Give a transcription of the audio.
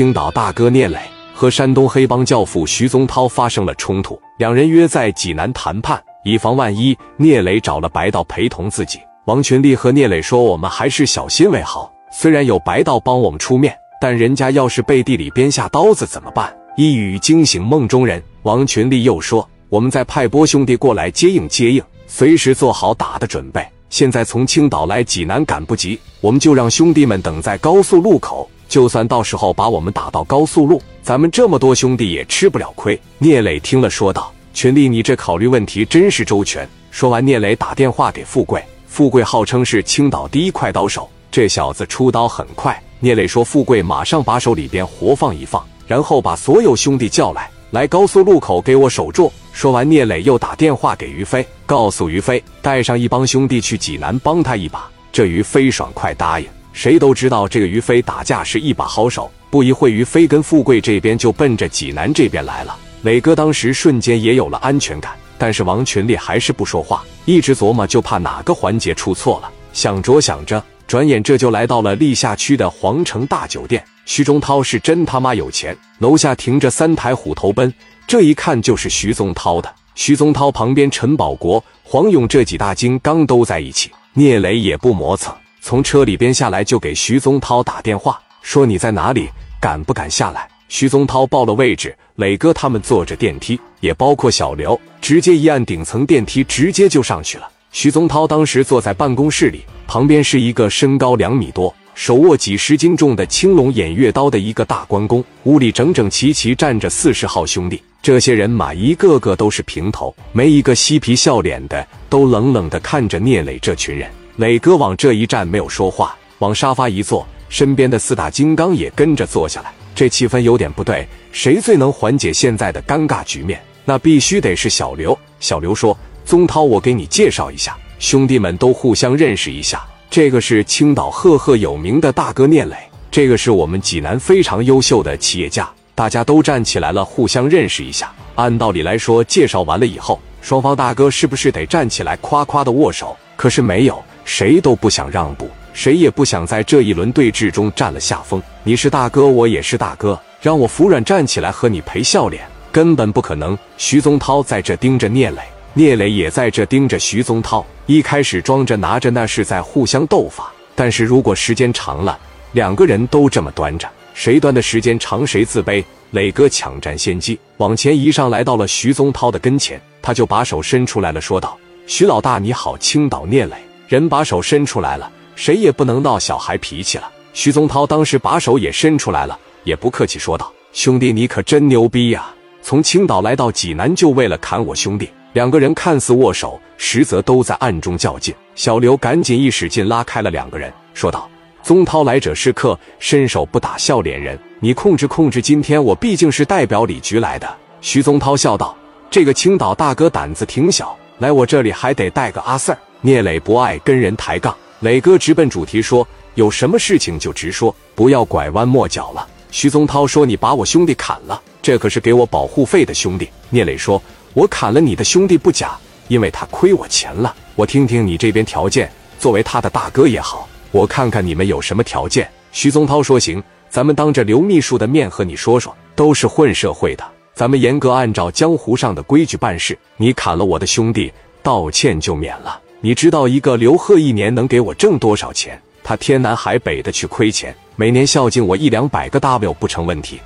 青岛大哥聂磊和山东黑帮教父徐宗涛发生了冲突，两人约在济南谈判，以防万一，聂磊找了白道陪同自己。王群力和聂磊说：“我们还是小心为好。虽然有白道帮我们出面，但人家要是背地里编下刀子怎么办？”一语惊醒梦中人。王群力又说：“我们再派波兄弟过来接应接应，随时做好打的准备。现在从青岛来济南赶不及，我们就让兄弟们等在高速路口。”就算到时候把我们打到高速路，咱们这么多兄弟也吃不了亏。聂磊听了说道：“群力，你这考虑问题真是周全。”说完，聂磊打电话给富贵。富贵号称是青岛第一快刀手，这小子出刀很快。聂磊说：“富贵马上把手里边活放一放，然后把所有兄弟叫来，来高速路口给我守住。”说完，聂磊又打电话给于飞，告诉于飞带上一帮兄弟去济南帮他一把。这于飞爽快答应。谁都知道这个于飞打架是一把好手，不一会于飞跟富贵这边就奔着济南这边来了。磊哥当时瞬间也有了安全感，但是王群力还是不说话，一直琢磨，就怕哪个环节出错了。想着想着，转眼这就来到了历下区的皇城大酒店。徐宗涛是真他妈有钱，楼下停着三台虎头奔，这一看就是徐宗涛的。徐宗涛旁边，陈宝国、黄勇这几大金刚都在一起，聂磊也不磨蹭。从车里边下来，就给徐宗涛打电话，说你在哪里，敢不敢下来？徐宗涛报了位置，磊哥他们坐着电梯，也包括小刘，直接一按顶层电梯，直接就上去了。徐宗涛当时坐在办公室里，旁边是一个身高两米多、手握几十斤重的青龙偃月刀的一个大关公。屋里整整齐齐站着四十号兄弟，这些人马一个个都是平头，没一个嬉皮笑脸的，都冷冷的看着聂磊这群人。磊哥往这一站，没有说话，往沙发一坐，身边的四大金刚也跟着坐下来。这气氛有点不对，谁最能缓解现在的尴尬局面？那必须得是小刘。小刘说：“宗涛，我给你介绍一下，兄弟们都互相认识一下。这个是青岛赫赫有名的大哥聂磊，这个是我们济南非常优秀的企业家。大家都站起来了，互相认识一下。按道理来说，介绍完了以后，双方大哥是不是得站起来夸夸的握手？可是没有。”谁都不想让步，谁也不想在这一轮对峙中占了下风。你是大哥，我也是大哥，让我服软站起来和你赔笑脸，根本不可能。徐宗涛在这盯着聂磊，聂磊也在这盯着徐宗涛。一开始装着拿着那是在互相斗法，但是如果时间长了，两个人都这么端着，谁端的时间长谁自卑。磊哥抢占先机，往前一上来到了徐宗涛的跟前，他就把手伸出来了，说道：“徐老大你好，青岛聂磊。”人把手伸出来了，谁也不能闹小孩脾气了。徐宗涛当时把手也伸出来了，也不客气说道：“兄弟，你可真牛逼呀！从青岛来到济南，就为了砍我兄弟。”两个人看似握手，实则都在暗中较劲。小刘赶紧一使劲拉开了两个人，说道：“宗涛来者是客，伸手不打笑脸人，你控制控制。今天我毕竟是代表李局来的。”徐宗涛笑道：“这个青岛大哥胆子挺小，来我这里还得带个阿 Sir。”聂磊不爱跟人抬杠，磊哥直奔主题说：“有什么事情就直说，不要拐弯抹角了。”徐宗涛说：“你把我兄弟砍了，这可是给我保护费的兄弟。”聂磊说：“我砍了你的兄弟不假，因为他亏我钱了。我听听你这边条件，作为他的大哥也好，我看看你们有什么条件。”徐宗涛说：“行，咱们当着刘秘书的面和你说说，都是混社会的，咱们严格按照江湖上的规矩办事。你砍了我的兄弟，道歉就免了。”你知道一个刘贺一年能给我挣多少钱？他天南海北的去亏钱，每年孝敬我一两百个 W 不成问题。